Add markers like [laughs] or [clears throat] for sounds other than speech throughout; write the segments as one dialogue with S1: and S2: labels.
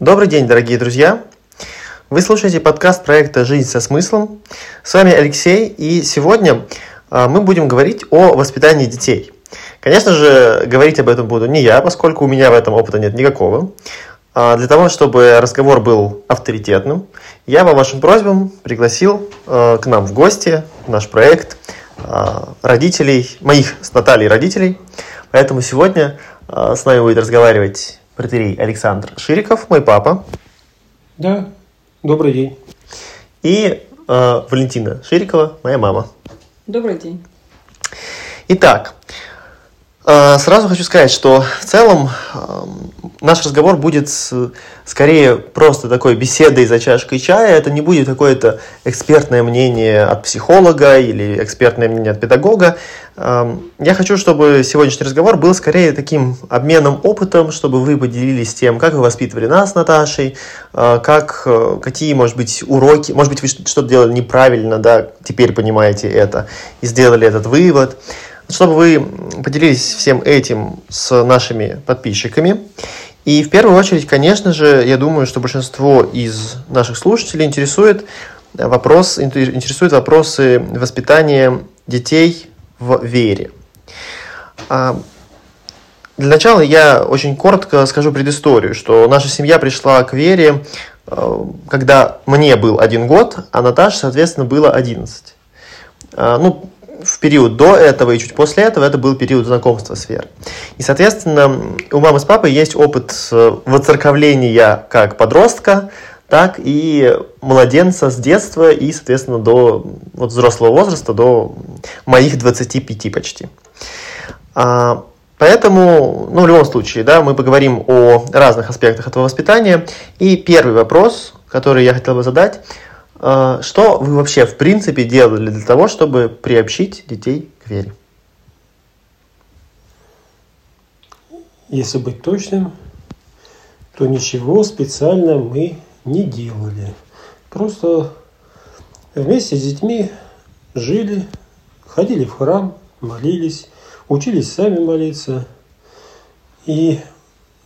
S1: Добрый день, дорогие друзья! Вы слушаете подкаст проекта «Жизнь со смыслом». С вами Алексей, и сегодня а, мы будем говорить о воспитании детей. Конечно же, говорить об этом буду не я, поскольку у меня в этом опыта нет никакого. А для того, чтобы разговор был авторитетным, я по вашим просьбам пригласил а, к нам в гости наш проект родителей, моих с Натальей родителей. Поэтому сегодня с нами будет разговаривать протерей Александр Шириков, мой папа.
S2: Да, добрый день.
S1: И э, Валентина Ширикова, моя мама.
S3: Добрый день.
S1: Итак, сразу хочу сказать, что в целом э, наш разговор будет скорее просто такой беседой за чашкой чая. Это не будет какое-то экспертное мнение от психолога или экспертное мнение от педагога. Я хочу, чтобы сегодняшний разговор был скорее таким обменом опытом, чтобы вы поделились тем, как вы воспитывали нас Наташей, а, как, э, какие, может быть, уроки, может быть, вы что-то делали неправильно, да, теперь понимаете это, и сделали этот вывод. Чтобы вы поделились всем этим с нашими подписчиками. И в первую очередь, конечно же, я думаю, что большинство из наших слушателей интересует вопрос, интересует вопросы воспитания детей в вере. А, для начала я очень коротко скажу предысторию, что наша семья пришла к вере, э, когда мне был один год, а Наташе, соответственно, было 11. А, ну, в период до этого и чуть после этого это был период знакомства с верой. И, соответственно, у мамы с папой есть опыт воцерковления как подростка, так и младенца с детства и, соответственно, до вот, взрослого возраста, до моих 25 почти. А, поэтому, ну, в любом случае, да, мы поговорим о разных аспектах этого воспитания. И первый вопрос, который я хотел бы задать, что вы вообще, в принципе, делали для того, чтобы приобщить детей к вере?
S2: Если быть точным, то ничего специально мы не делали. Просто вместе с детьми жили, ходили в храм, молились, учились сами молиться. И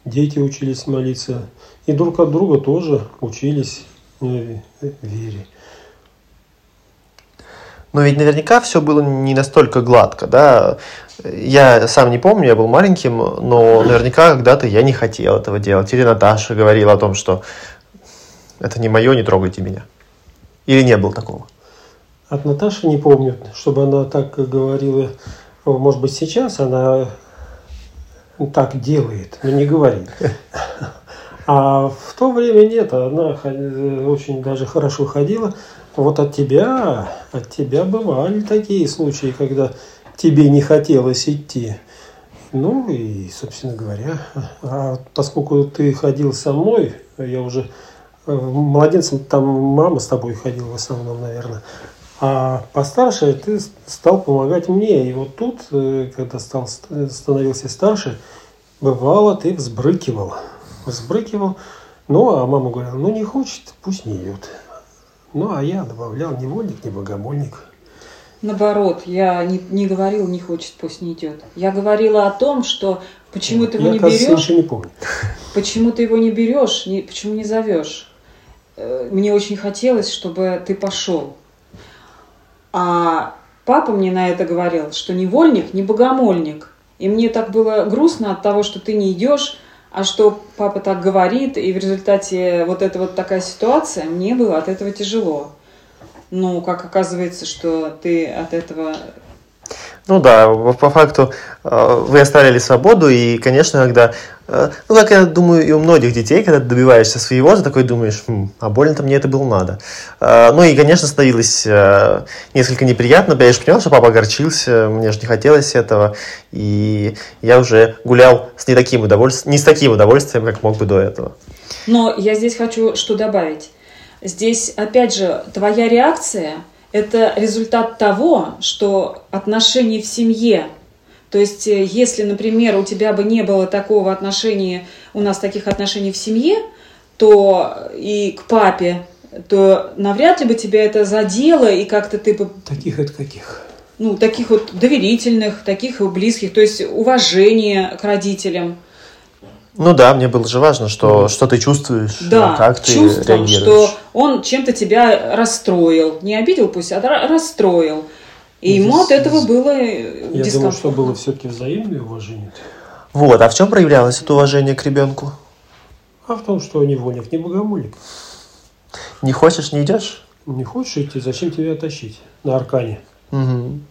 S2: дети учились молиться. И друг от друга тоже учились э, вере.
S1: Но ведь наверняка все было не настолько гладко, да. Я сам не помню, я был маленьким, но наверняка когда-то я не хотел этого делать. Или Наташа говорила о том, что это не мое, не трогайте меня. Или не было такого?
S2: От Наташи не помню, чтобы она так говорила. Может быть, сейчас она так делает, но не говорит. [laughs] А в то время нет, она очень даже хорошо ходила. Вот от тебя, от тебя бывали такие случаи, когда тебе не хотелось идти. Ну и, собственно говоря, а поскольку ты ходил со мной, я уже младенцем там мама с тобой ходила в основном, наверное. А постарше ты стал помогать мне. И вот тут, э, когда стал, становился старше, бывало, ты взбрыкивал. Взбрыкивал. Ну, а мама говорила, ну не хочет, пусть не идет. Ну, а я добавлял невольник, не богомольник.
S3: Наоборот, я не, не говорил, не хочет, пусть не идет. Я говорила о том, что почему ты его я, не берешь.
S2: не помню. [laughs]
S3: Почему ты его не берешь, не, почему не зовешь? Э, мне очень хотелось, чтобы ты пошел. А папа мне на это говорил, что невольник, не богомольник. И мне так было грустно от того, что ты не идешь, а что папа так говорит, и в результате вот эта вот такая ситуация, мне было от этого тяжело. Ну, как оказывается, что ты от этого
S1: ну да, по факту э, вы оставили свободу, и, конечно, когда, э, ну, как я думаю, и у многих детей, когда ты добиваешься своего, ты такой думаешь, хм, а больно-то мне это было надо. Э, ну и, конечно, становилось несколько неприятно, я же понял, что папа огорчился, мне же не хотелось этого, и я уже гулял с не таким удовольствием, не с таким удовольствием, как мог бы до этого.
S3: Но я здесь хочу что добавить. Здесь, опять же, твоя реакция – это результат того, что отношения в семье, то есть э, если, например, у тебя бы не было такого отношения, у нас таких отношений в семье, то и к папе, то навряд ли бы тебя это задело, и как-то ты бы...
S2: Таких это каких?
S3: Ну, таких вот доверительных, таких близких, то есть уважение к родителям.
S1: Ну да, мне было же важно, что, что ты чувствуешь,
S3: Да,
S1: как ты
S3: чувством, что
S1: реагируешь.
S3: он чем-то тебя расстроил. Не обидел пусть, а ра- расстроил. И ему от
S2: Здесь-
S3: этого было э,
S2: Я думаю, что было все-таки взаимное уважение.
S1: Вот, а в чем проявлялось это уважение к ребенку?
S2: А в том, что не вольник, не богомольник.
S1: Не хочешь, не идешь?
S2: Не хочешь идти, зачем тебя тащить на аркане?
S1: Мгм.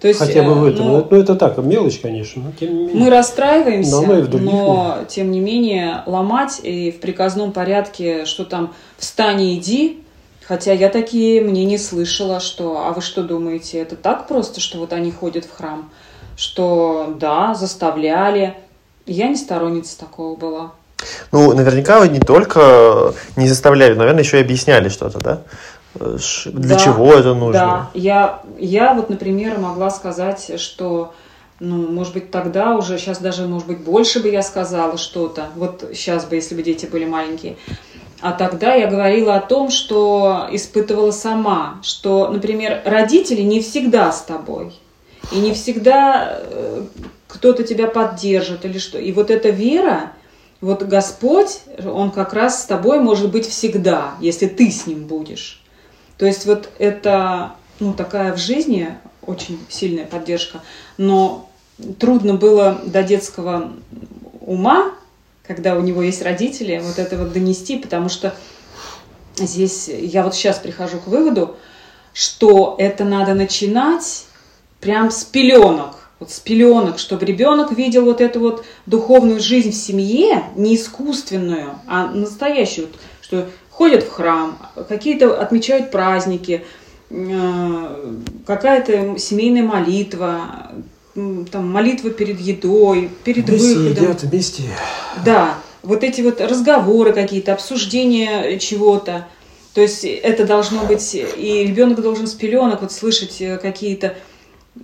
S3: То есть,
S2: Хотя бы в
S3: э,
S2: этом.
S3: ну,
S2: Ну, это так, мелочь, конечно, но тем не менее.
S3: Мы расстраиваемся,
S2: Но мы других
S3: но тем не менее ломать и в приказном порядке, что там встань и иди, хотя я такие мнения слышала, что, а вы что думаете, это так просто, что вот они ходят в храм, что да, заставляли. Я не сторонница такого была.
S1: Ну, наверняка вы не только не заставляли, наверное, еще и объясняли что-то, да? Для
S3: Да,
S1: чего это нужно?
S3: Да, я, я вот, например, могла сказать, что, ну, может быть, тогда уже, сейчас даже, может быть, больше бы я сказала что-то, вот сейчас бы, если бы дети были маленькие. А тогда я говорила о том, что испытывала сама, что, например, родители не всегда с тобой, и не всегда э, кто-то тебя поддержит или что. И вот эта вера, вот Господь, Он как раз с тобой может быть всегда, если ты с Ним будешь. То есть вот это, ну, такая в жизни очень сильная поддержка, но трудно было до детского ума, когда у него есть родители, вот это вот донести, потому что здесь я вот сейчас прихожу к выводу, что это надо начинать прям с пеленок. Вот с пеленок, чтобы ребенок видел вот эту вот духовную жизнь в семье, не искусственную, а настоящую, что ходят в храм, какие-то отмечают праздники, э, какая-то семейная молитва, там молитва перед едой, перед
S2: Вместе
S3: выходом.
S2: едят, вместе.
S3: Да, вот эти вот разговоры какие-то, обсуждения чего-то. То есть это должно быть, и ребенок должен с пеленок вот слышать э, какие-то,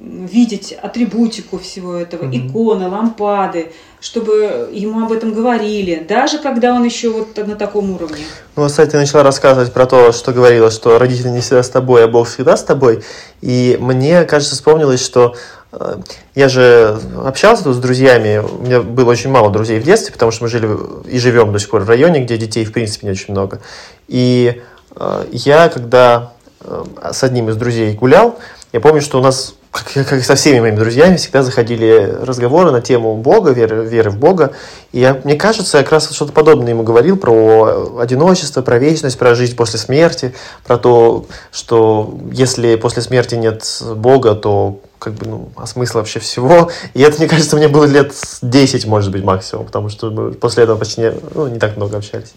S3: видеть атрибутику всего этого,
S1: Мгм.
S3: иконы, лампады, чтобы ему об этом говорили, даже когда он еще вот на таком уровне.
S1: Ну, вот, кстати, ты начала рассказывать про то, что говорила, что родители не всегда с тобой, а Бог всегда с тобой. И мне, кажется, вспомнилось, что э, я же общался тут с друзьями. У меня было очень мало друзей в детстве, потому что мы жили и живем до сих пор в районе, где детей, в принципе, не очень много. И э, я, когда э, с одним из друзей гулял, я помню, что у нас, как, как со всеми моими друзьями, всегда заходили разговоры на тему Бога, веры, веры в Бога. И я, мне кажется, я как раз что-то подобное ему говорил про одиночество, про вечность, про жизнь после смерти, про то, что если после смерти нет Бога, то как бы, ну, а смысл вообще всего. И это, мне кажется, мне было лет 10, может быть, максимум, потому что мы после этого почти не, ну, не так много общались.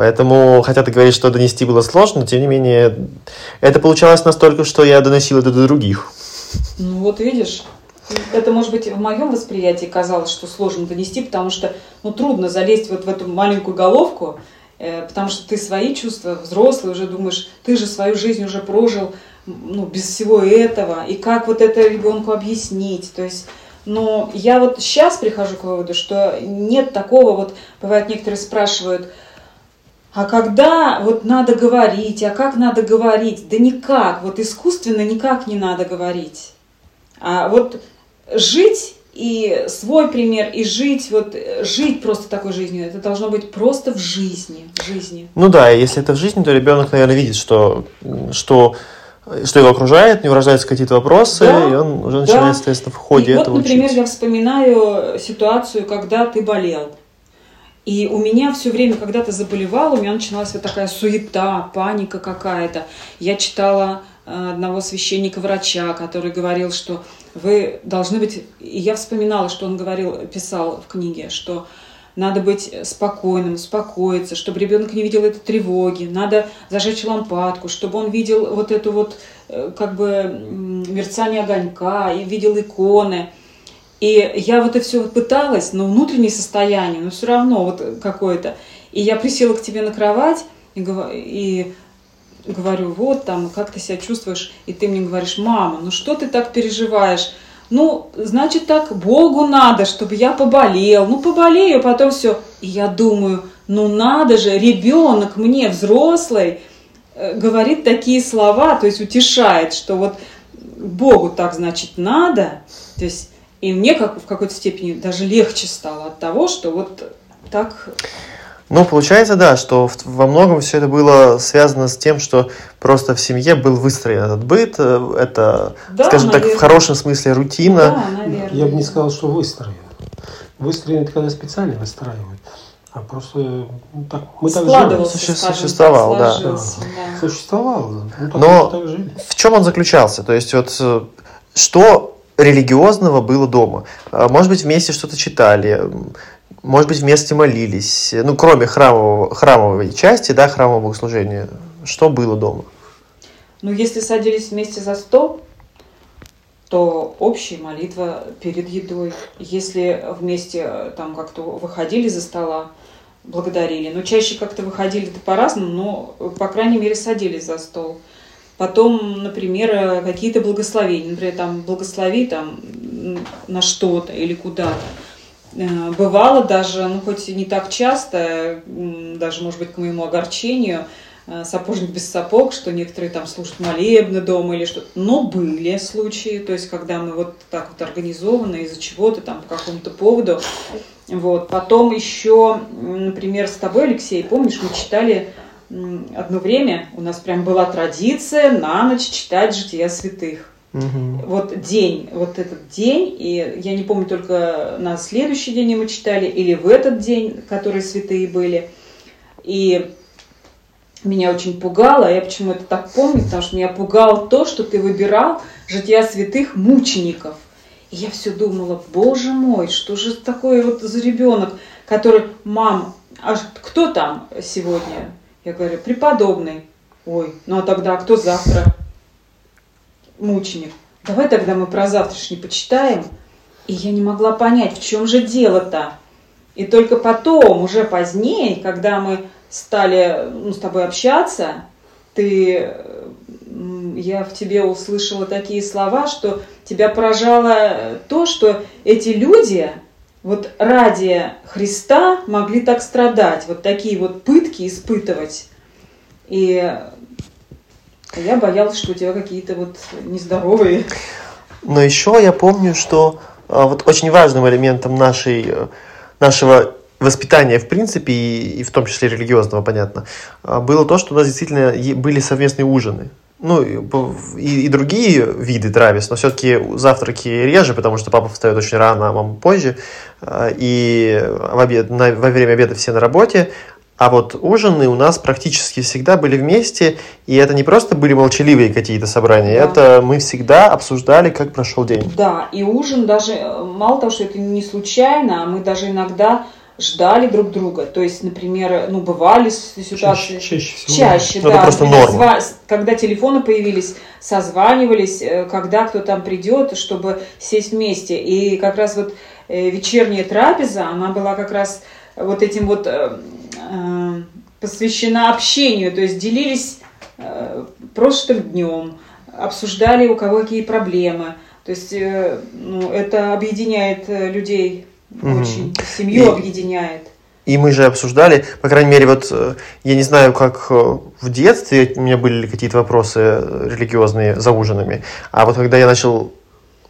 S1: Поэтому, хотя ты говоришь, что донести было сложно, тем не менее, это получалось настолько, что я доносил это до других.
S3: Ну вот видишь, это может быть в моем восприятии казалось, что сложно донести, потому что ну, трудно залезть вот в эту маленькую головку, э, потому что ты свои чувства, взрослый, уже думаешь, ты же свою жизнь уже прожил ну, без всего этого, и как вот это ребенку объяснить, то есть но я вот сейчас прихожу к выводу, что нет такого, вот бывает некоторые спрашивают, а когда вот надо говорить, а как надо говорить? Да никак, вот искусственно никак не надо говорить. А вот жить и свой пример, и жить, вот э, жить просто такой жизнью, это должно быть просто в жизни, в жизни.
S1: Ну да, если это в жизни, то ребенок, наверное, видит, что, что, что его окружает, у него рождаются какие-то вопросы,
S3: Да,
S1: и он уже
S3: да.
S1: начинает, соответственно, в ходе
S3: и вот,
S1: этого
S3: например,
S1: учить.
S3: я вспоминаю ситуацию, когда ты болел. И у меня все время, когда ты заболевал, у меня начиналась вот такая суета, паника какая-то. Я читала э, одного священника-врача, который говорил, что вы должны быть... И я вспоминала, что он говорил, писал в книге, что надо быть спокойным, успокоиться, чтобы ребенок не видел этой тревоги. Надо зажечь лампадку, чтобы он видел вот эту вот э, как бы мерцание огонька и видел иконы. И я вот это все пыталась, но внутреннее состояние, но все равно вот какое-то. И я присела к тебе на кровать и, и говорю, вот там, как ты себя чувствуешь? И ты мне говоришь, мама, ну что ты так переживаешь? Ну, значит так, Богу надо, чтобы я поболел. Ну, поболею, потом все. И я думаю, ну надо же, ребенок мне, взрослый, э, говорит такие слова, то есть утешает, что вот Богу так, значит, надо. То есть И мне как в какой-то степени даже легче стало от того, что вот так
S1: ну, получается, да, что во многом все это было связано с тем, что просто в семье был выстроен этот быт, э, это,
S3: Да,
S1: скажем так, в
S3: наверное.
S1: хорошем смысле рутина.
S3: Да, наверное.
S2: Я бы не сказал, что выстроен. Выстроен это когда специально выстраивают. А просто ну, так, мы так жили.
S1: Суще-
S3: так,
S1: существовал, да.
S3: да.
S2: Существовал. Ну, так
S1: Но-
S2: так жили.
S1: В чем он заключался? То есть вот э, что религиозного было дома? А, Может быть, вместе что-то читали, может быть, вместе молились. Ну, кроме храмового, храмовой части, да, храмового богослужения. Что было дома?
S3: Ну, если садились вместе за стол, то общая молитва перед едой. Если вместе э, там как-то выходили за стола, благодарили. Но чаще как-то выходили-то по-разному, но, по крайней мере, садились за стол. Потом, например, какие-то благословения. Например, там благослови там на что-то или куда-то. Э, Бывало даже, ну хоть и не так часто, даже, может быть, к моему огорчению, э, сапожник без сапог, что некоторые там слушают молебны дома или что-то. Но были случаи, то есть когда мы вот так вот организованы из-за чего-то там по какому-то поводу. Вот. Потом еще, например, с тобой, Алексей, помнишь, мы читали одно время, у нас прям была традиция на ночь читать «Жития святых»
S1: Мгм.
S3: вот день, вот этот день, и я не помню, только на следующий день мы читали, или в этот день, которые святые были. И меня очень пугало, я почему это так помню, потому что меня пугало то, что ты выбирал жития святых мучеников. И я все думала, боже мой, что же такое вот за ребенок, который, мам, а кто там сегодня? Я говорю, преподобный. Ой, ну а тогда кто завтра? мученик. Давай тогда мы про завтрашний почитаем. И я не могла понять, в чем же дело-то. И только потом, уже позднее, когда мы стали ну, с тобой общаться, ты, я в тебе услышала такие слова, что тебя поражало то, что эти люди вот ради Христа могли так страдать, вот такие вот пытки испытывать. И я боялась, что у тебя какие-то вот нездоровые.
S1: Но еще я помню, что а, вот очень важным элементом нашей, э, нашего воспитания, в принципе, и, и в том числе религиозного, понятно, а, было то, что у нас действительно были совместные ужины. Ну, и, и, другие виды трапез, но все-таки завтраки реже, потому что папа встает очень рано, а мама позже. А, И в обед, на- во время обеда все на работе, а вот ужины у нас практически всегда были вместе, и это не просто были молчаливые какие-то собрания,
S3: Да.
S1: это мы всегда обсуждали, как прошел день.
S3: Да, и ужин даже, э, мало того, что это не случайно, а мы даже иногда ждали друг друга. То есть, например, ну, бывали ситуации...
S2: Чаще, чаще всего.
S3: Чаще,
S1: Ну,
S3: да.
S1: это просто норма.
S3: Когда телефоны появились, созванивались, э, когда кто там придет, чтобы сесть вместе. И как раз вот э, вечерняя трапеза, она была как раз вот этим вот э, посвящена общению. То есть делились прошлым днем, обсуждали у кого какие проблемы. То есть ну, это объединяет людей Очень, семью
S1: И-
S3: объединяет.
S1: И мы же обсуждали, по крайней мере, вот э, я не знаю, как э, в детстве у меня были ли какие-то вопросы э, религиозные за ужинами, а вот когда я начал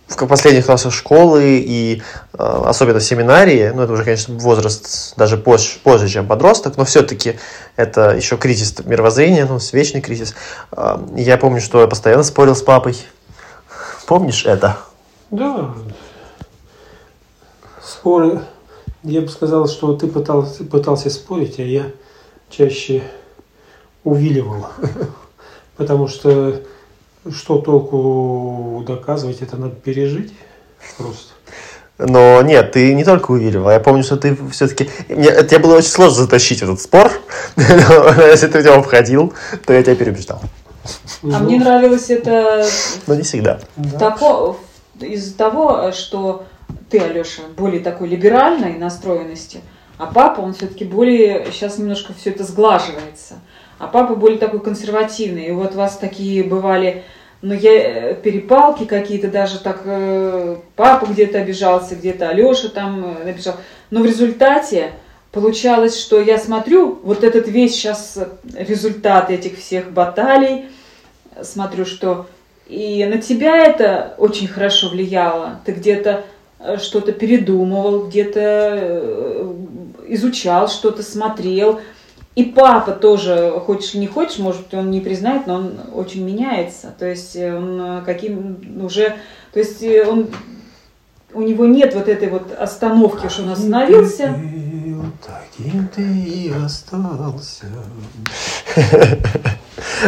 S1: в последних классах школы и э, особенно в семинарии, ну это уже, конечно, возраст даже позже, позже чем подросток, но все-таки это еще кризис мировоззрения, ну, вечный кризис. Э, Я помню, что я постоянно спорил с папой. Помнишь это?
S2: Да. Споры. Я бы сказал, что ты пытался, пытался спорить, а я чаще увиливал. [laughs] Потому что что толку доказывать, это надо пережить просто.
S1: Но нет, ты не только увиливал. Я помню, что ты все-таки... Мне, тебе было очень сложно затащить в этот спор. Но [laughs] Если ты в него входил, то я тебя переубеждал.
S3: А
S2: Ну,
S3: мне нравилось это
S1: Но не всегда.
S3: тако- из-за того, что ты, Алеша, более такой либеральной настроенности, а папа, он все-таки более, сейчас немножко все это сглаживается, а папа более такой консервативный. И вот у вас такие бывали, ну, я, э, перепалки какие-то, даже так, э, папа где-то обижался, где-то Алеша там э, обижал. Но в результате получалось, что я смотрю, вот этот весь сейчас результат этих всех баталий, смотрю, что и на тебя это очень хорошо влияло. Ты где-то что-то передумывал, где-то э, изучал что-то, смотрел. И папа тоже, хочешь не хочешь, может быть, он не признает, но он очень меняется. То есть он каким уже, то есть он у него нет вот этой вот остановки, что он остановился.
S1: Таким ты и остался. [laughs]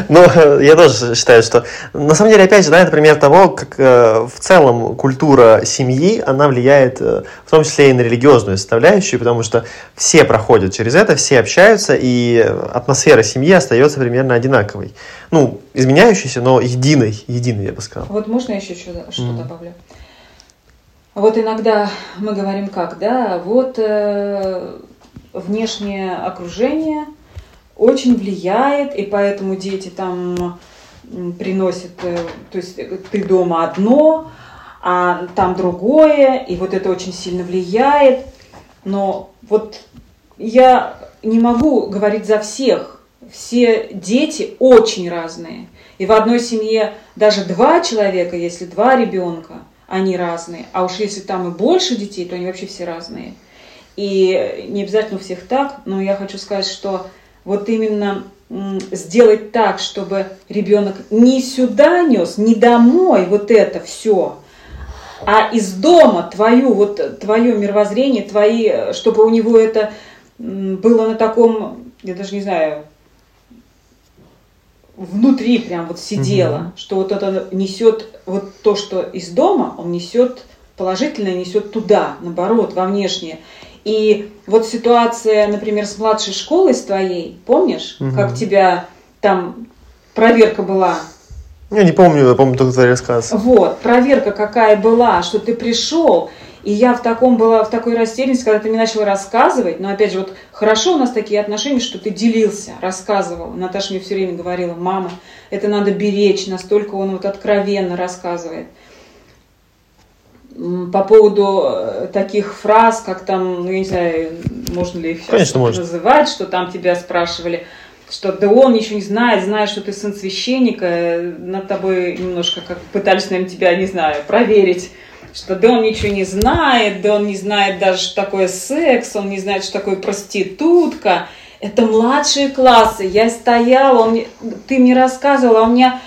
S1: Ну, я тоже считаю, что на самом деле, опять же, да, это пример того, как э, в целом культура семьи, она влияет э, в том числе и на религиозную составляющую, потому что все проходят через это, все общаются, и атмосфера семьи остается примерно одинаковой. Ну, изменяющейся, но единой, единой, я бы сказал.
S3: Вот можно еще что, что mm. добавлю? Вот иногда мы говорим как, да, вот э, внешнее окружение очень влияет, и поэтому дети там приносят, э, то есть ты дома одно, а там другое, и вот это очень сильно влияет. Но вот я не могу говорить за всех. Все дети очень разные. И в одной семье даже два человека, если два ребенка, они разные. А уж если там и больше детей, то они вообще все разные. И не обязательно у всех так, но я хочу сказать, что вот именно сделать так, чтобы ребенок не сюда нес, не домой вот это все, а из дома твою, вот твое мировоззрение, твои, чтобы у него это было на таком, я даже не знаю, внутри прям вот сидело, угу. что вот это несет вот то, что из дома, он несет положительное, несет туда, наоборот, во внешнее. И вот ситуация, например, с младшей школой с твоей, помнишь, угу. как тебя там проверка была?
S1: Я не помню, я помню только твой рассказ.
S3: Вот, проверка какая была, что ты пришел, и я в таком была, в такой растерянности, когда ты мне начала рассказывать, но опять же, вот хорошо у нас такие отношения, что ты делился, рассказывал. Наташа мне все время говорила, мама, это надо беречь, настолько он вот откровенно рассказывает по поводу э, таких фраз, как там, ну, я не знаю, можно ли их
S1: Конечно,
S3: называть, что там тебя спрашивали, что да он ничего не знает, знает, что ты сын священника, э, над тобой немножко как пытались, наверное, тебя, не знаю, проверить, что да он ничего не знает, да он не знает даже, что такое секс, он не знает, что такое проститутка. Это младшие классы. Я стояла, он, ты мне рассказывала, а у меня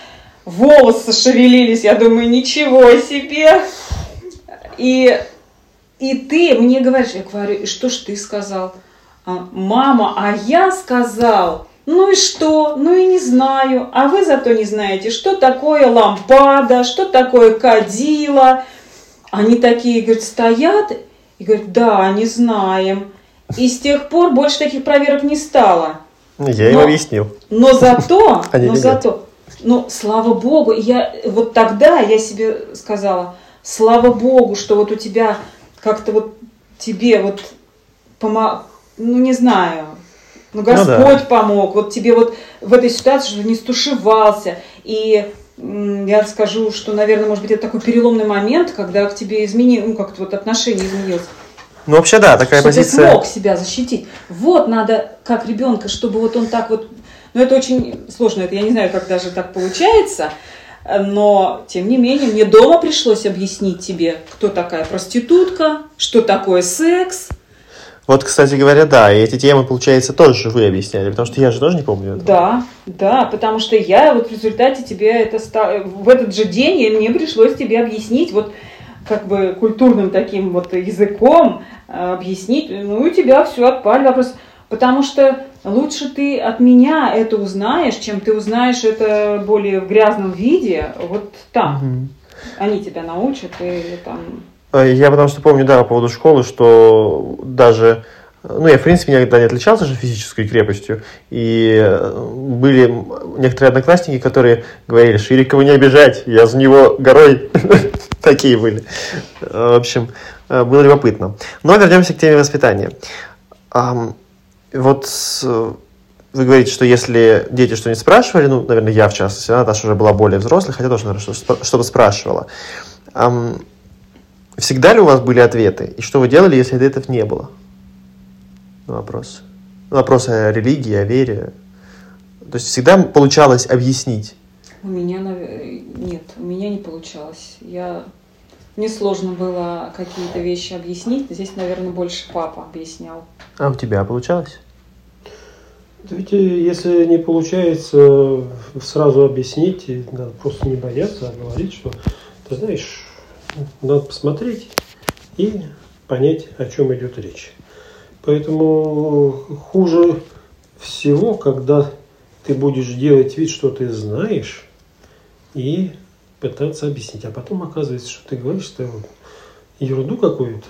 S3: волосы шевелились. Я думаю, ничего себе. И, и ты мне говоришь, я говорю, что ж ты сказал? А, Мама, а я сказал, ну и что? Ну и не знаю. А вы зато не знаете, что такое лампада, что такое кадила. Они такие, говорят, стоят и говорят, да, не знаем. И с тех пор больше таких проверок не стало.
S1: Я но, им объяснил.
S3: Но зато, [laughs] но зато, ну, слава богу, я вот тогда я себе сказала, слава Богу, что вот у тебя как-то вот тебе вот помог, ну не знаю, ну Господь ну, да. помог, вот тебе вот в этой ситуации, что не стушевался. И я скажу, что, наверное, может быть, это такой переломный момент, когда к тебе изменил, ну как-то вот отношение изменилось.
S1: Ну, вообще, да, такая
S3: что
S1: позиция.
S3: ты смог себя защитить. Вот надо, как ребенка, чтобы вот он так вот... Ну, это очень сложно, это я не знаю, как даже так получается, но, тем не менее, мне дома пришлось объяснить тебе, кто такая проститутка, что такое секс.
S1: Вот, кстати говоря, да, и эти темы, получается, тоже вы объясняли, потому что я же тоже не помню этого.
S3: Да, да, потому что я вот в результате тебе это стал... в этот же день мне пришлось тебе объяснить вот как бы культурным таким вот языком э, объяснить, ну и у тебя все отпали вопрос, потому что лучше ты от меня это узнаешь, чем ты узнаешь это более в грязном виде, вот там. Угу. Они тебя научат и там...
S1: А, я потому что помню, да, по поводу школы, что даже ну, я, в принципе, никогда не отличался же физической крепостью. И э, были некоторые одноклассники, которые говорили, Ширикова не обижать, я за него горой. [laughs] Такие были. В общем, э, было любопытно. Но вернемся к теме воспитания. Вот вы говорите, что если дети что-нибудь спрашивали, ну, наверное, я в частности, Наташа уже была более взрослой, хотя тоже, наверное, что-то спрашивала. Всегда ли у вас были ответы? И что вы делали, если ответов не было? Вопрос. Вопрос о религии, о вере. То есть всегда получалось объяснить?
S3: У меня нет, у меня не получалось. Я Мне сложно было какие-то вещи объяснить. Здесь, наверное, больше папа объяснял.
S1: А у тебя получалось?
S2: Ведь, э, если не получается сразу объяснить, надо просто не бояться, а говорить, что, ты знаешь, надо посмотреть и понять, о чем идет речь. Поэтому хуже всего, когда ты будешь делать вид, что ты знаешь, и пытаться объяснить. А потом оказывается, что ты говоришь что ерунду какую-то.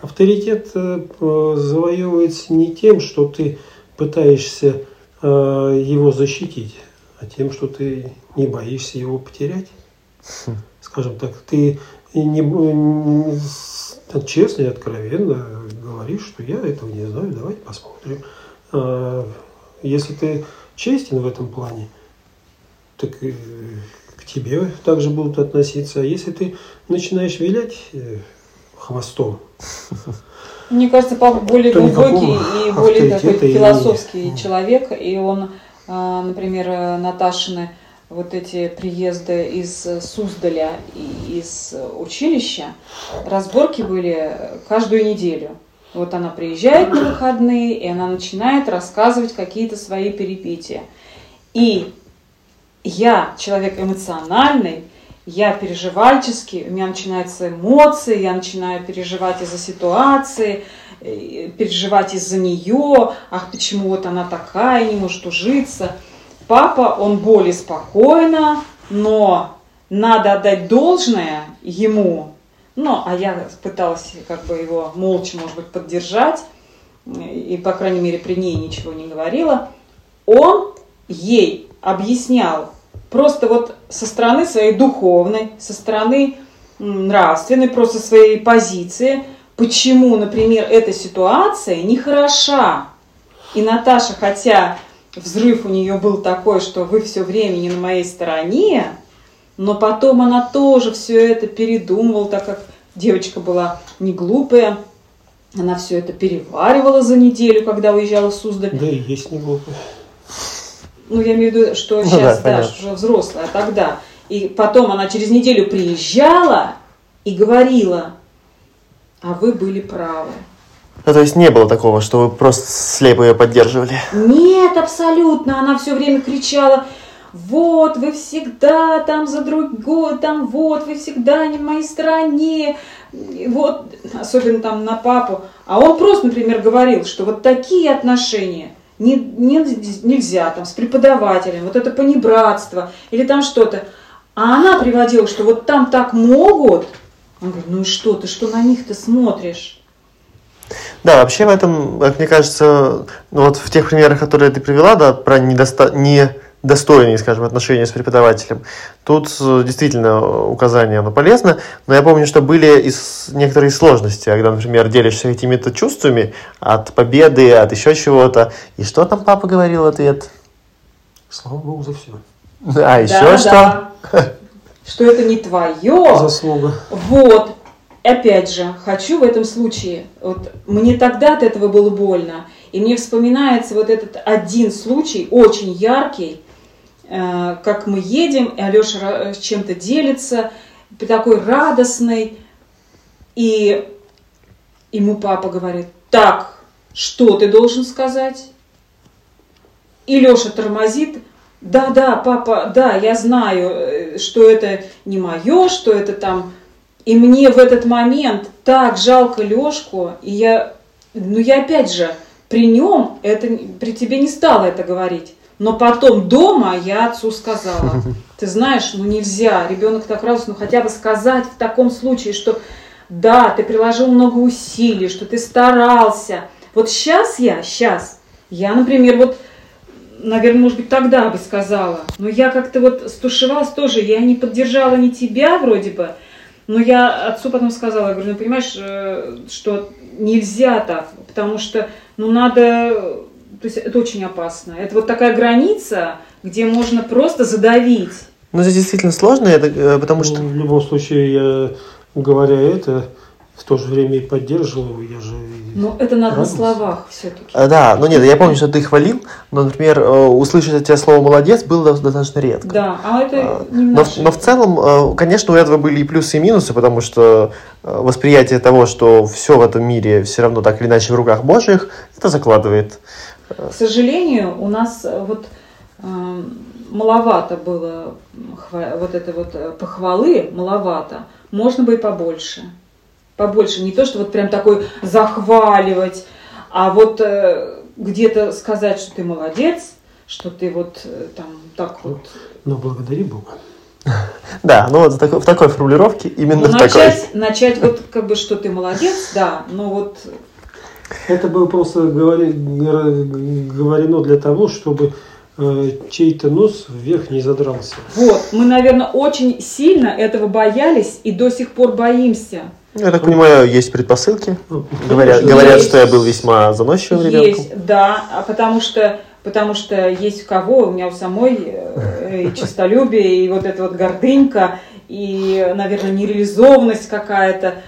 S2: Авторитет э, завоевывается не тем, что ты пытаешься э, его защитить, а тем, что ты не боишься его потерять. Хм. Скажем так, ты не, не честно и откровенно говоришь, что я этого не знаю, давайте посмотрим. А, если ты честен в этом плане, так к тебе также будут относиться. А если ты начинаешь вилять э, хвостом,
S3: мне кажется, папа более глубокий и более такой философский и... человек, и он, а, например, Наташины вот эти приезды из Суздаля и из училища, разборки были каждую неделю. Вот она приезжает на выходные, и она начинает рассказывать какие-то свои перипетии. И я человек эмоциональный, я переживальческий, у меня начинаются эмоции, я начинаю переживать из-за ситуации, э, переживать из-за нее, ах, почему вот она такая, не может ужиться. Папа, он более спокойно, но надо отдать должное ему, ну, а я пыталась как бы его молча, может быть, поддержать, и, по крайней мере, при ней ничего не говорила. Он ей объяснял просто вот со стороны своей духовной, со стороны нравственной, просто своей позиции, почему, например, эта ситуация нехороша. И Наташа, хотя взрыв у нее был такой, что вы все время не на моей стороне, но потом она тоже все это передумывала, так как девочка была не глупая, она все это переваривала за неделю, когда уезжала в Суздаль.
S2: Да и есть не глупая.
S3: Ну, я имею в виду, что ну, сейчас, да, да уже взрослая, а тогда. И потом она через неделю приезжала и говорила, а вы были правы.
S1: Ну, то есть не было такого, что вы просто слепо ее поддерживали?
S3: Нет, абсолютно. Она все время кричала, вот, вы всегда там за другой, там вот, вы всегда не в моей стороне, вот, особенно там на папу. А он просто, например, говорил, что вот такие отношения – не, не, нельзя там с преподавателем, вот это понебратство или там что-то. А она приводила, что вот там так могут. Он говорит, ну и что, ты что на них-то смотришь?
S1: Да, вообще в этом, как мне кажется, ну вот в тех примерах, которые ты привела, да, про недоста... не достойные, скажем, отношения с преподавателем. Тут э, действительно указание оно полезно, но я помню, что были и некоторые сложности, когда, например, делишься какими-то чувствами от победы, от еще чего-то. И что там папа говорил в ответ?
S2: Слава Богу за все.
S1: А еще да, что?
S3: Да. [laughs] Что это не твое.
S2: Заслуга.
S3: Вот. Опять же, хочу в этом случае, вот мне тогда от этого было больно, и мне вспоминается вот этот один случай, очень яркий, как мы едем, и Алеша чем-то делится, такой радостный, и ему папа говорит, так, что ты должен сказать? И Леша тормозит, да, да, папа, да, я знаю, э, что это не мое, что это там... И мне в этот момент так жалко Лешку, и я, ну я опять же, при нем, это, при тебе не стала это говорить. Но потом дома я отцу сказала, [laughs] ты знаешь, ну нельзя, ребенок так радуется, ну хотя бы сказать в таком случае, что да, ты приложил много усилий, что ты старался. Вот сейчас я, сейчас, я, например, вот, наверное, может быть, тогда бы сказала, но я как-то вот стушевалась тоже, я не поддержала ни тебя вроде бы, но я отцу потом сказала, я говорю, ну понимаешь, э, что нельзя так, потому что, ну надо то есть это очень опасно. Это вот такая граница, где можно просто задавить.
S1: Ну, это действительно сложно, это, потому что...
S2: Ну, в любом случае, я, говоря это, в то же время и поддерживал, я же...
S3: Ну, это надо на словах все-таки.
S1: А, Да, ну нет, я помню, что ты хвалил, но, например, э, услышать от тебя слово «молодец» было достаточно редко.
S3: Да, а это
S1: А,
S3: не
S1: Но, но в целом, э, конечно, у этого были и плюсы, и минусы, потому что э, восприятие того, что все в этом мире все равно так или иначе в руках Божьих, это закладывает.
S3: К сожалению, у нас э, вот эм, маловато было хва- вот это вот э, похвалы, маловато. Можно бы и побольше. Побольше. Не то, что вот прям такой захваливать, а вот э, где-то сказать, что ты молодец, что ты вот э, там так вот.
S2: Но благодари Бога. [laughs]
S1: Да, ну вот в такой, в такой формулировке, именно
S3: Ну,
S1: в такой.
S3: начать, начать вот как бы, что ты молодец, да, но вот
S2: Это было просто говорено для того, чтобы э, чей-то нос вверх не задрался.
S3: вот, мы, наверное, очень сильно этого боялись и до сих пор боимся.
S1: Я так понимаю, есть предпосылки.
S2: Ну,
S1: Говорят,
S2: конечно,
S1: говорят
S3: есть.
S1: что я был весьма заносчивым ребенком.
S3: Есть, да, а потому что, потому что есть у кого, у меня у самой э, и честолюбие, и вот эта вот гордынька, и, наверное, нереализованность какая-то.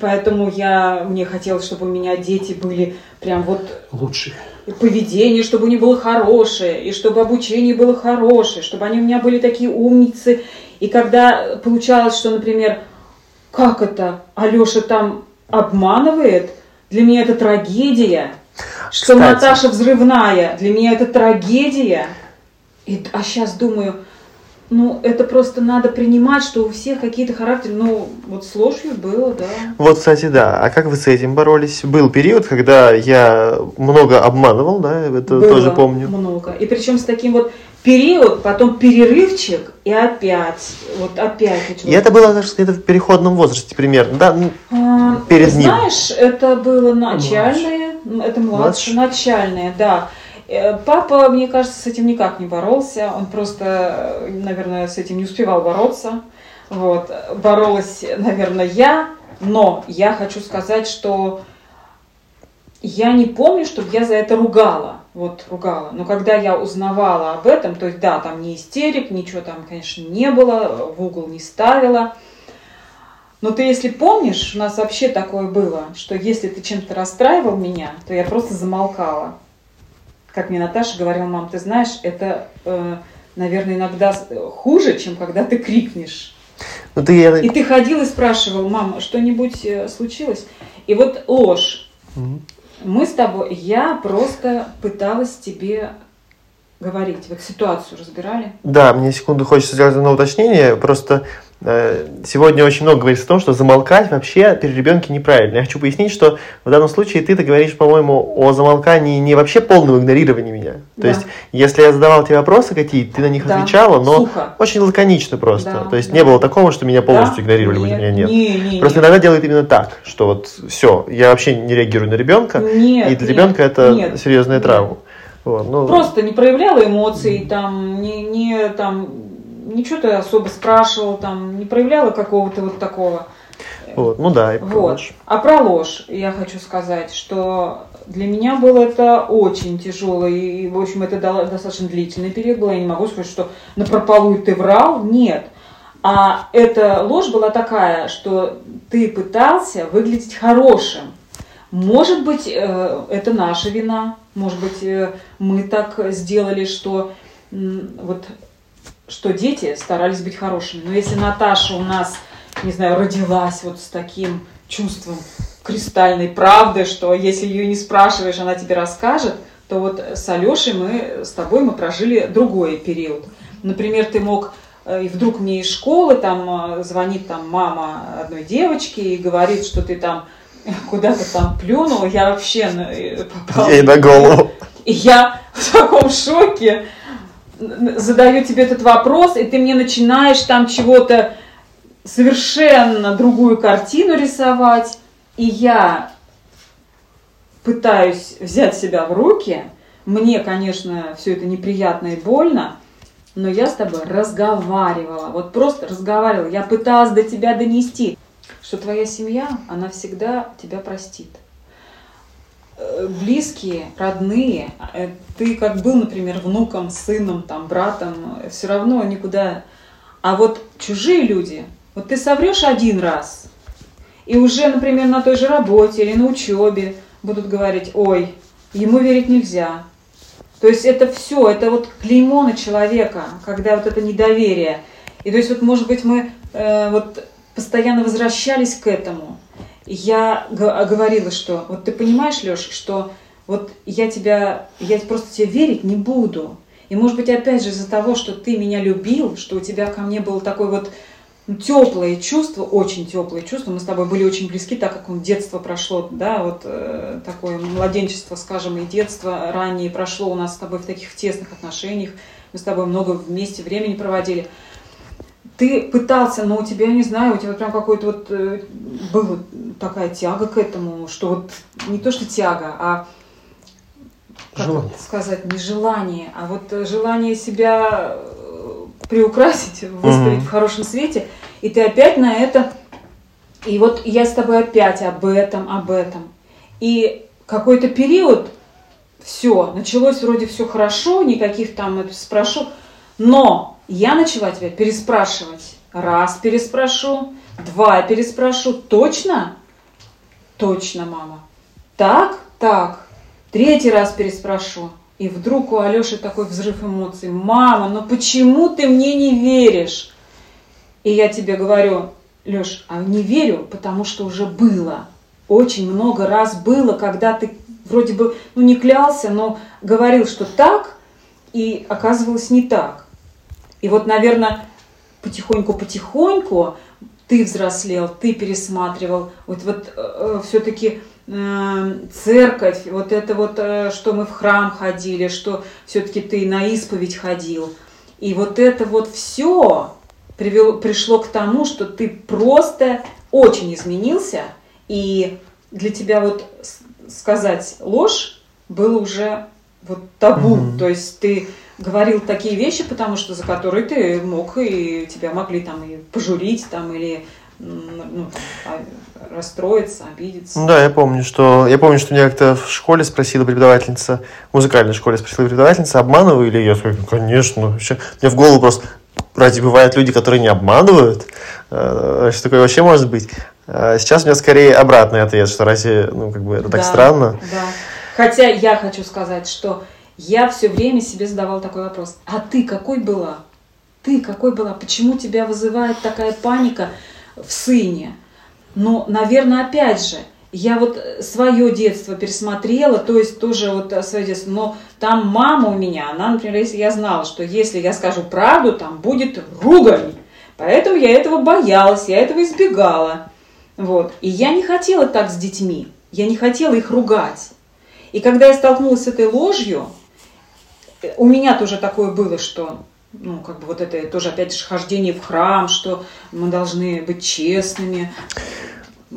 S3: Поэтому я, мне хотелось, чтобы у меня дети были прям вот
S2: Лучше.
S3: и поведение, чтобы у них было хорошее, и чтобы обучение было хорошее, чтобы они у меня были такие умницы. И когда получалось, что, например, как это, Алеша там обманывает, для меня это трагедия. Что
S1: Кстати.
S3: Наташа взрывная, для меня это трагедия. И, а сейчас думаю, ну, это просто надо принимать, что у всех какие-то характеры, ну, вот с ложью было, да.
S1: Вот, кстати, да. А как вы с этим боролись? Был период, когда я много обманывал, да, это
S3: Было
S1: тоже помню.
S3: много. И причем с таким вот период, потом перерывчик, и опять, вот опять началось.
S1: И это было, даже где-то в переходном возрасте примерно, да? ну,
S3: А,
S1: перед ним.
S3: Знаешь, это было начальное, м, это
S1: Младше?
S3: младшее, начальное, да. Э, Папа, мне кажется, с этим никак не боролся. Он просто, наверное, с этим не успевал бороться. Вот. Боролась, наверное, я, но я хочу сказать, что я не помню, чтобы я за это ругала. Вот, ругала. Но когда я узнавала об этом, то есть, да, там не истерик, ничего там, конечно, не было, в угол не ставила. Но ты, если помнишь, у нас вообще такое было, что если ты чем-то расстраивал меня, то я просто замолкала. Как мне Наташа говорила, мам, ты знаешь, это, э, наверное, иногда с- хуже, чем когда ты крикнешь.
S1: Ну, ты, я-
S3: И ты ходил и спрашивал, мама, что-нибудь э, случилось? И вот ложь.
S1: Мгм.
S3: Мы с тобой, я просто пыталась тебе говорить. Вот ситуацию разбирали.
S1: Да, мне секунду хочется сделать одно уточнение. Просто э, сегодня очень много говорится о том, что замолкать вообще при ребенке неправильно. Я хочу пояснить, что в данном случае ты-то говоришь, по-моему, о замолкании не вообще полного игнорирования меня. То
S3: Да.
S1: есть, если я задавал тебе вопросы какие-то, ты на них
S3: Да.
S1: отвечала, но
S3: Сухо.
S1: очень лаконично просто.
S3: Да,
S1: То есть
S3: да.
S1: не было такого, что меня полностью
S3: Да?
S1: игнорировали, будь меня нет.
S3: Не, не,
S1: Просто
S3: нет.
S1: иногда делают именно так, что вот все, я вообще не реагирую на ребенка,
S3: Нет,
S1: и для
S3: нет,
S1: ребенка это
S3: нет,
S1: серьезная
S3: нет.
S1: травма. Вот, ну,
S3: Просто не проявляла эмоций, там, не, не там, ничего ты особо спрашивал, там, не проявляла какого-то вот такого.
S1: вот, ну да, и
S3: Вот.
S1: прочь.
S3: А про ложь я хочу сказать, что для меня было это очень тяжело, и, в общем, это дало- достаточно длительный период был. Я не могу сказать, что на прополую ты врал, нет. А эта ложь была такая, что ты пытался выглядеть хорошим. Может быть, э, это наша вина, может быть, э, мы так сделали, что вот что дети старались быть хорошими. Но если Наташа у нас, не знаю, родилась вот с таким чувством кристальной правды, что если ее не спрашиваешь, она тебе расскажет, то вот с Алешей мы, с тобой мы прожили другой период. Например, ты мог э, и вдруг мне из школы там э, звонит там мама одной девочки и говорит, что ты там куда-то там плюнул, я вообще э, попала
S1: Ей на голову.
S3: и я в таком шоке задаю тебе этот вопрос, и ты мне начинаешь там чего-то совершенно другую картину рисовать, и я пытаюсь взять себя в руки. Мне, конечно, все это неприятно и больно, но я с тобой разговаривала, вот просто разговаривала. Я пыталась до тебя донести, что твоя семья, она всегда тебя простит близкие, родные, э, ты как был, например, внуком, сыном, там, братом, все равно никуда. А вот чужие люди, вот ты соврешь один раз, И уже, например, на той же работе или на учебе будут говорить, ой, ему верить нельзя. То есть это все, это вот клеймо на человека, когда вот это недоверие. И то есть вот, может быть, мы э, вот постоянно возвращались к этому. Я говорила, что вот ты понимаешь, Леш, что вот я тебя, я просто тебе верить не буду. И может быть, опять же, из-за того, что ты меня любил, что у тебя ко мне было такое вот ну, теплое чувство, очень теплое чувство. Мы с тобой были очень близки, так как он детство прошло, да, вот э, такое младенчество, скажем, и детство ранее прошло у нас с тобой в таких тесных отношениях. Мы с тобой много вместе времени проводили ты пытался, но у тебя, не знаю, у тебя прям какой-то вот э, была такая тяга к этому, что вот не то что тяга, а как желание. сказать, не желание, а вот желание себя э, приукрасить, выставить mm-hmm. в хорошем свете, и ты опять на это, и вот я с тобой опять об этом, об этом. И какой-то период, все, началось вроде все хорошо, никаких там, это спрошу, но я начала тебя переспрашивать. Раз переспрошу, два переспрошу. Точно? Точно, мама. Так? Так. Третий раз переспрошу. И вдруг у Алеши такой взрыв эмоций. Мама, ну почему ты мне не веришь? И я тебе говорю, Леш, а не верю, потому что уже было. Очень много раз было, когда ты вроде бы, ну не клялся, но говорил, что так, и оказывалось не так. И вот, наверное, потихоньку-потихоньку ты взрослел, ты пересматривал. Вот, вот э, все-таки э, церковь, вот это вот, э, что мы в храм ходили, что все-таки ты на исповедь ходил. И вот это вот все привело, пришло к тому, что ты просто очень изменился, и для тебя вот сказать ложь было уже вот табу. Mm-hmm. То есть ты говорил такие вещи, потому что за которые ты мог и тебя могли там и пожурить там или ну, а, расстроиться, обидеться.
S1: Ну да, я помню, что я помню, что меня как-то в школе спросила преподавательница, в музыкальной школе спросила преподавательница, обманываю или я сказал, конечно, вообще, мне в голову просто, разве бывают люди, которые не обманывают? Э, что такое вообще может быть? А сейчас у меня скорее обратный ответ, что разве, ну, как бы, это так да, странно.
S3: Да. Хотя я хочу сказать, что я все время себе задавал такой вопрос. А ты какой была? Ты какой была? Почему тебя вызывает такая паника в сыне? Ну, наверное, опять же, я вот свое детство пересмотрела, то есть тоже вот свое детство, но там мама у меня, она, например, если я знала, что если я скажу правду, там будет ругань. Поэтому я этого боялась, я этого избегала. Вот. И я не хотела так с детьми, я не хотела их ругать. И когда я столкнулась с этой ложью, у меня тоже такое было, что ну, как бы вот это тоже, опять же, хождение в храм, что мы должны быть честными.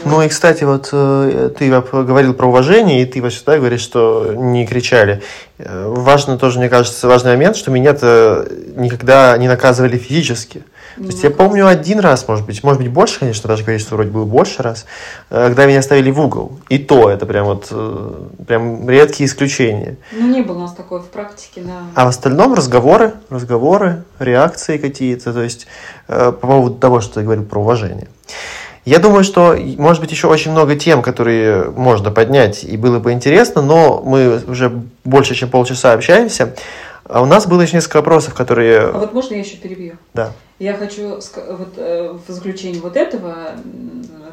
S1: Ну и, кстати, вот э, ты говорил про уважение, и ты вообще да, говоришь, что не кричали. Э, важно тоже, мне кажется, важный момент, что меня-то никогда не наказывали физически. То есть я помню один раз, может быть, может быть больше, конечно, даже что вроде было больше раз, э, когда меня ставили в угол. И то это прям вот прям редкие исключения.
S3: Ну не было у нас такое в практике, да.
S1: А в остальном разговоры, разговоры, реакции какие-то, то есть по поводу того, что ты говорил про уважение. Я думаю, что, может быть, еще очень много тем, которые можно поднять, и было бы интересно, но мы уже больше, чем полчаса общаемся. А у нас было еще несколько вопросов, которые...
S3: А вот можно я еще перебью?
S1: Да.
S3: Я хочу вот, э, в заключение вот этого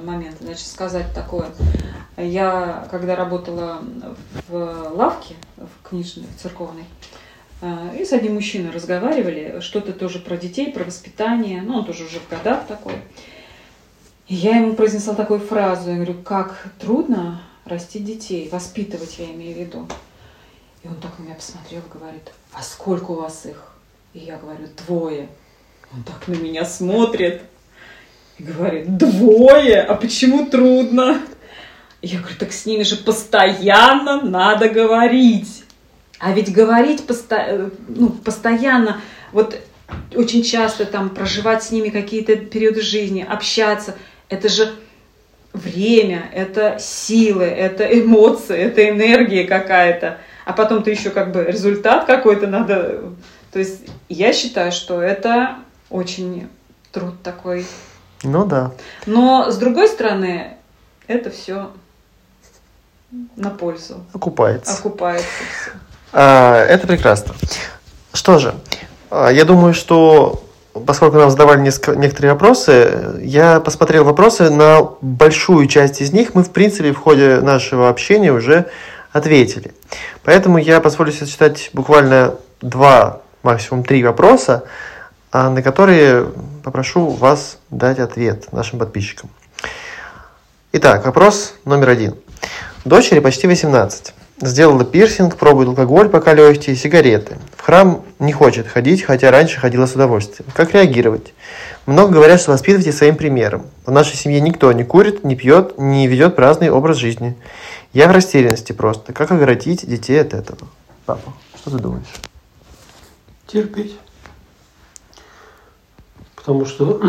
S3: момента значит, сказать такое. Я, когда работала в лавке, в книжной, в церковной, э, и с одним мужчиной разговаривали, что-то тоже про детей, про воспитание, ну, он тоже уже в годах такой. И я ему произнесла такую фразу, я говорю, как трудно растить детей, воспитывать, я имею в виду. И он так на меня посмотрел, говорит, а сколько у вас их? И я говорю, двое. Он так на меня смотрит и говорит, двое? А почему трудно? Я говорю, так с ними же постоянно надо говорить. А ведь говорить посто... ну, постоянно, вот очень часто там проживать с ними какие-то периоды жизни, общаться – это же время, это силы, это эмоции, это энергия какая-то. А потом ты еще как бы результат какой-то надо. То есть я считаю, что это очень труд такой.
S1: Ну да.
S3: Но с другой стороны, это все на пользу.
S1: Окупается.
S3: Окупается все.
S1: А, это прекрасно. Что же, а, я думаю, что поскольку нам задавали несколько, некоторые вопросы, я посмотрел вопросы, на большую часть из них мы, в принципе, в ходе нашего общения уже ответили. Поэтому я позволю себе читать буквально два, максимум три вопроса, на которые попрошу вас дать ответ нашим подписчикам. Итак, вопрос номер один. Дочери почти 18. Сделала пирсинг, пробует алкоголь, пока легкие, сигареты. В храм не хочет ходить, хотя раньше ходила с удовольствием. Как реагировать? Много говорят, что воспитывайте своим примером. В нашей семье никто не курит, не пьет, не ведет праздный образ жизни. Я в растерянности просто. Как оградить детей от этого? Папа, что ты думаешь?
S2: Терпеть. Потому что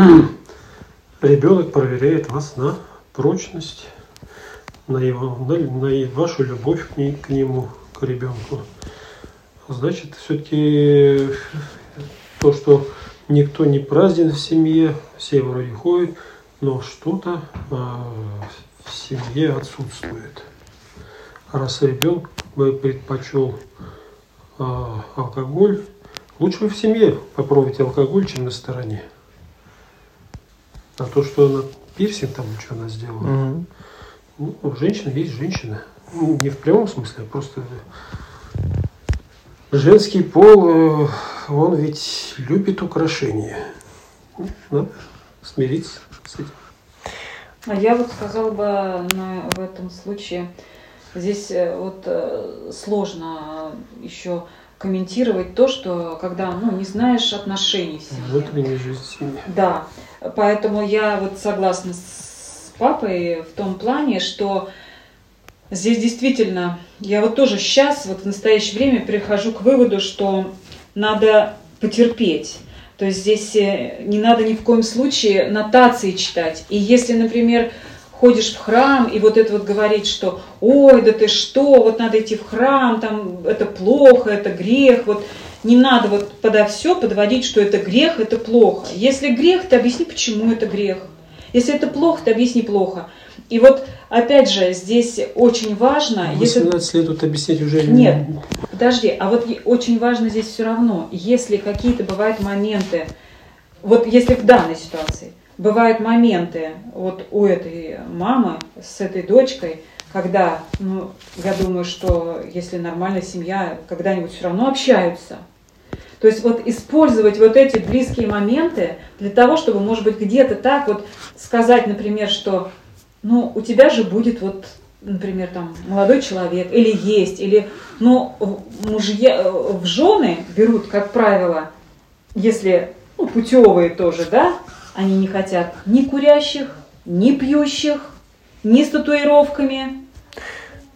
S2: [clears throat] ребенок проверяет вас на прочность на, его, на, на вашу любовь к, ней, к нему, к ребенку. Значит, все-таки то, что никто не празднен в семье, все вроде ходят, но что-то а, в семье отсутствует. Раз ребенок бы предпочел а, алкоголь, лучше в семье попробовать алкоголь, чем на стороне. А то, что она пирсинг там, что она сделала,
S1: Мгм.
S2: ну, женщина есть женщина. Ну, не в прямом смысле, а просто женский пол, э, он ведь любит украшения. Ну, Надо смириться с этим.
S3: А я вот сказала бы на, в этом случае, здесь э, вот э, сложно еще комментировать то, что когда ну, не знаешь отношений в семье.
S2: Внутренняя жизнь семьи.
S3: Да, поэтому я вот согласна с папой в том плане, что здесь действительно, я вот тоже сейчас, вот в настоящее время прихожу к выводу, что надо потерпеть. То есть здесь э, не надо ни в коем случае нотации читать. И если, например, ходишь в храм и вот это вот говорить, что ой, да ты что, вот надо идти в храм, там это плохо, это грех, вот не надо вот подо все подводить, что это грех, это плохо. Если грех, ты объясни, почему это грех. Если это плохо, ты объясни плохо. И вот, опять же, здесь очень важно...
S2: В
S3: если
S2: 18 лет тут объяснять уже
S3: Нет. Подожди, а вот очень важно здесь все равно, если какие-то бывают моменты, вот если в данной ситуации, бывают моменты вот у этой мамы с этой дочкой, когда, ну, я думаю, что если нормальная семья, когда-нибудь все равно общаются. То есть вот использовать вот эти близкие моменты для того, чтобы, может быть, где-то так вот сказать, например, что, ну, у тебя же будет вот например, там молодой человек, или есть, или, ну, мужья, в жены берут, как правило, если, ну, путевые тоже, да, они не хотят ни курящих, ни пьющих, ни с татуировками.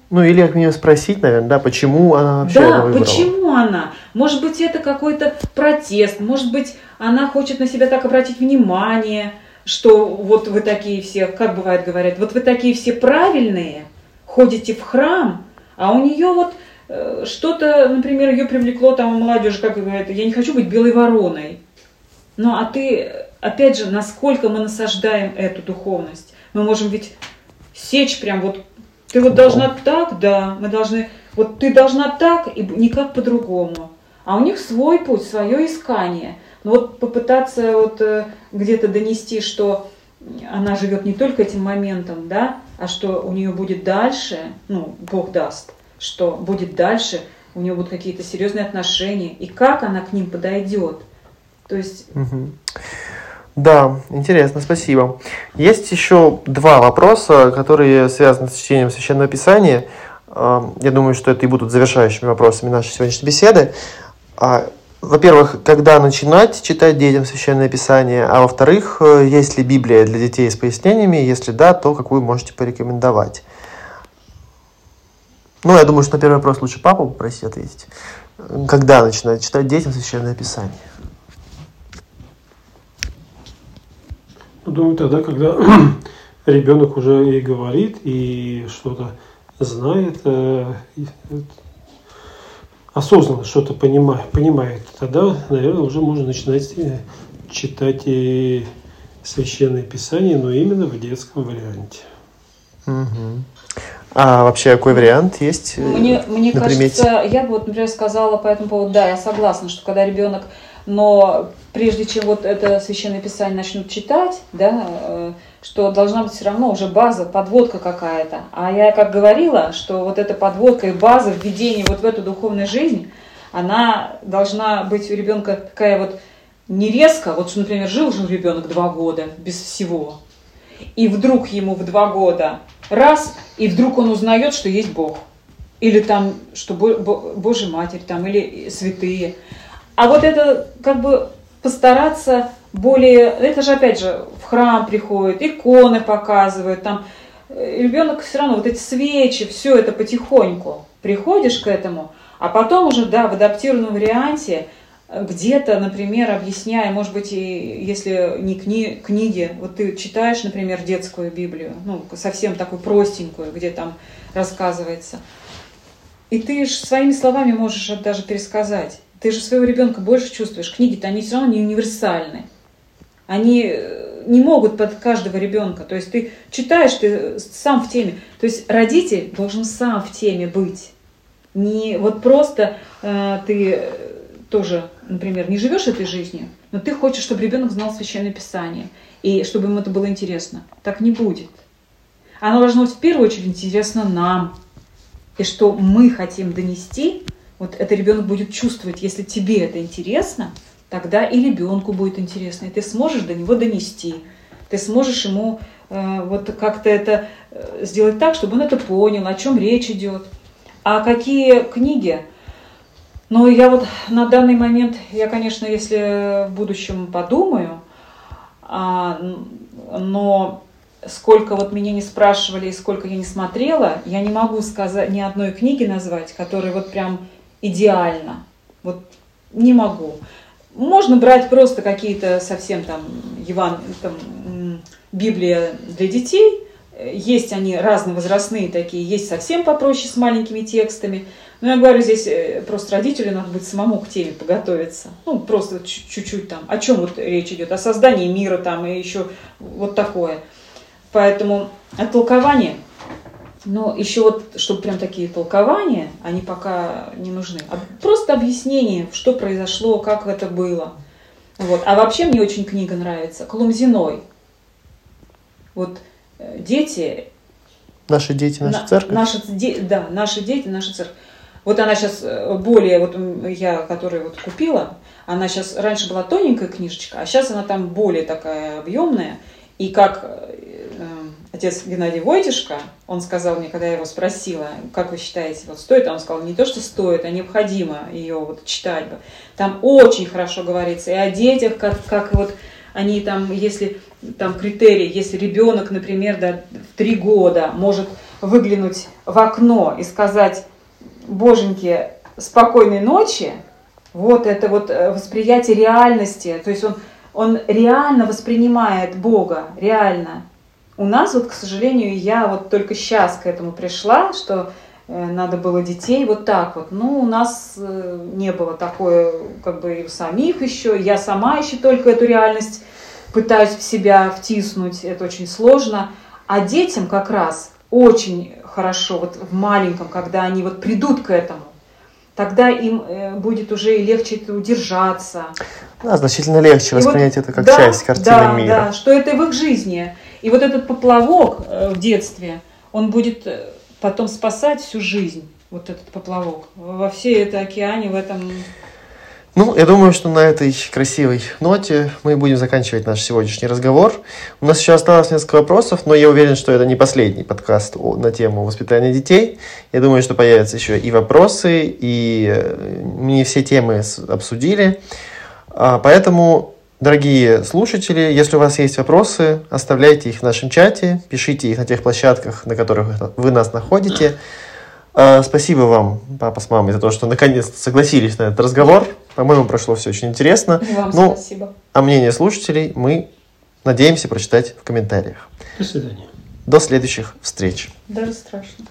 S1: Ну, или как мне спросить, наверное, да, почему она вообще это
S3: Да,
S1: выбрала.
S3: почему она? Может быть, это какой-то протест, может быть, она хочет на себя так обратить внимание, что вот вы такие все, как бывает говорят, вот вы такие все правильные, ходите в храм, а у нее вот э, что-то, например, ее привлекло там у молодежи, как говорят, я не хочу быть белой вороной. Ну, а ты, опять же, насколько мы насаждаем эту духовность? Мы можем ведь сечь прям вот, ты вот должна так, да, мы должны, вот ты должна так и никак по-другому. А у них свой путь, свое искание. Но вот попытаться вот э, где-то донести, что она живет не только этим моментом, да, а что у нее будет дальше, ну, Бог даст, что будет дальше, у нее будут какие-то серьезные отношения, и как она к ним подойдет. То есть
S1: Мгм. Да, интересно, спасибо. Есть еще два вопроса, которые связаны с чтением Священного Писания. А, Я думаю, что это и будут завершающими вопросами нашей сегодняшней беседы. А, Во-первых, когда начинать читать детям Священное Писание, а во-вторых, э, есть ли Библия для детей с пояснениями, если да, то какую можете порекомендовать? Ну, я думаю, что на первый вопрос лучше папу попросить ответить. Когда начинать читать детям Священное Писание?
S2: Ну, думаю, тогда, когда [clears throat] ребенок уже и говорит, и что-то знает, э, и, осознанно что-то понимает, понимает, тогда, наверное, уже можно начинать э, читать и священное писание, но именно в детском варианте.
S1: А вообще какой вариант есть? э,
S3: Мне, мне
S1: на примете?
S3: кажется, я бы вот, например, сказала по этому поводу, да, я согласна, что когда ребенок, но прежде чем вот это священное писание начнут читать, да, э, что должна быть все равно уже база, подводка какая-то. А я как говорила, что вот эта подводка и база введения вот в эту духовную жизнь, она должна быть у ребенка такая вот не резко, вот что, например, жил жил ребенок два года без всего, и вдруг ему в два года раз, и вдруг он узнает, что есть Бог. Или там, что Бо- Бо- Божья Матерь, там, или святые. А вот это как бы постараться более... Это же опять же в храм приходят, иконы показывают, там э, ребенок все равно, вот эти свечи, все это потихоньку приходишь к этому, а потом уже, да, в адаптированном варианте э, где-то, например, объясняя, может быть, и если не кни- книги, вот ты читаешь, например, детскую Библию, ну, совсем такую простенькую, где там рассказывается, и ты же своими словами можешь даже пересказать. Ты же своего ребенка больше чувствуешь. Книги-то, они все равно не универсальны. Они э, не могут под каждого ребенка. То есть ты читаешь, ты сам в теме. То есть родитель должен сам в теме быть. Не вот просто э, ты э, тоже, например, не живешь этой жизнью, но ты хочешь, чтобы ребенок знал священное писание и чтобы ему это было интересно. Так не будет. Оно должно быть в первую очередь интересно нам. И что мы хотим донести, вот это ребенок будет чувствовать, если тебе это интересно, тогда и ребенку будет интересно, и ты сможешь до него донести. Ты сможешь ему э, вот как-то это э, сделать так, чтобы он это понял, о чем речь идет. А какие книги? Ну, я вот на данный момент, я, конечно, если в будущем подумаю, а, но сколько вот меня не спрашивали и сколько я не смотрела, я не могу сказать ни одной книги назвать, которая вот прям идеально. Вот не могу. Можно брать просто какие-то совсем там, Еван, там Библия для детей. Есть они разновозрастные такие, есть совсем попроще с маленькими текстами. Но я говорю, здесь э, просто родителю надо будет самому к теме подготовиться. Ну, просто чуть-чуть там. О чем вот речь идет? О создании мира там и еще вот такое. Поэтому от толкования, но еще вот, чтобы прям такие толкования, они пока не нужны. А просто объяснение, что произошло, как это было. Вот. А вообще мне очень книга нравится. Колумзиной. Вот э, дети
S1: Наши дети, наша
S3: на-
S1: церковь.
S3: Наши, де- да, наши дети, наша церковь. Вот она сейчас более, вот я, которую вот купила, она сейчас, раньше была тоненькая книжечка, а сейчас она там более такая объемная. И как э, э, отец Геннадий Войтишко, он сказал мне, когда я его спросила, как вы считаете, вот стоит, он сказал, не то, что стоит, а необходимо ее вот читать бы. Там очень хорошо говорится и о детях, как, как вот они там, если там критерий, если ребенок, например, да, в три года может выглянуть в окно и сказать, боженьки, спокойной ночи, вот это вот э, восприятие реальности, то есть он, он реально воспринимает Бога, реально. У нас вот, к сожалению, я вот только сейчас к этому пришла, что э, надо было детей вот так вот. Ну, у нас э, не было такое, как бы и у самих еще. Я сама еще только эту реальность пытаюсь в себя втиснуть, это очень сложно. А детям как раз очень хорошо, вот в маленьком, когда они вот придут к этому, тогда им э, будет уже и легче это удержаться.
S1: Да, значительно легче
S3: И вот-
S1: воспринять это как
S3: да,
S1: часть картины
S3: да,
S1: мира.
S3: Да, что это в их жизни. И вот этот поплавок э, в детстве, он будет э, потом спасать всю жизнь, вот этот поплавок. Во всей этой океане, в этом...
S1: Ну, я думаю, что на этой красивой ноте мы будем заканчивать наш сегодняшний разговор. У нас еще осталось несколько вопросов, но я уверен, что это не последний подкаст на тему воспитания детей. Я думаю, что появятся еще и вопросы, и э, мы не все темы обсудили. А, Поэтому, дорогие слушатели, если у вас есть вопросы, оставляйте их в нашем чате, пишите их на тех площадках, на которых вы нас находите. А, Спасибо вам, папа с мамой, за то, что наконец-то согласились на этот разговор. По-моему, прошло все очень интересно.
S3: И вам
S1: Ну,
S3: спасибо.
S1: а мнение слушателей мы надеемся прочитать в комментариях.
S2: До свидания.
S1: До следующих встреч.
S3: Даже страшно.